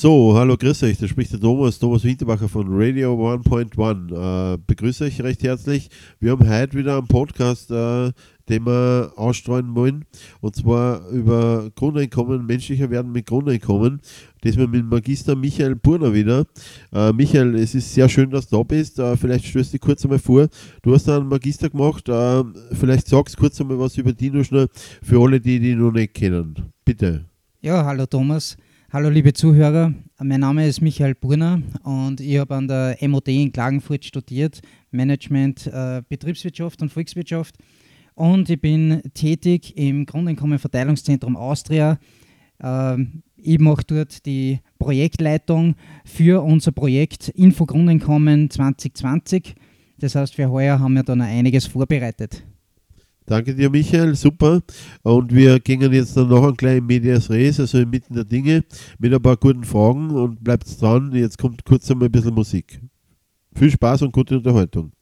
So, hallo, grüß euch, da spricht der Thomas, Thomas Winterbacher von Radio 1.1. Äh, begrüße euch recht herzlich. Wir haben heute wieder einen Podcast, äh, den wir ausstreuen wollen, und zwar über Grundeinkommen, menschlicher Werden mit Grundeinkommen. Diesmal mit Magister Michael Burner wieder. Äh, Michael, es ist sehr schön, dass du da bist. Äh, vielleicht stößt dich kurz einmal vor. Du hast einen Magister gemacht. Äh, vielleicht sagst du kurz einmal was über schnell für alle, die die noch nicht kennen. Bitte. Ja, hallo Thomas. Hallo liebe Zuhörer, mein Name ist Michael Brunner und ich habe an der MOD in Klagenfurt studiert, Management, äh, Betriebswirtschaft und Volkswirtschaft und ich bin tätig im Grundeinkommenverteilungszentrum Austria. Äh, ich mache dort die Projektleitung für unser Projekt Info Grundeinkommen 2020. Das heißt, für heuer haben wir da noch einiges vorbereitet. Danke dir, Michael, super. Und wir gehen jetzt dann noch ein kleines Medias Res, also inmitten der Dinge, mit ein paar guten Fragen und bleibt dran. Jetzt kommt kurz einmal ein bisschen Musik. Viel Spaß und gute Unterhaltung.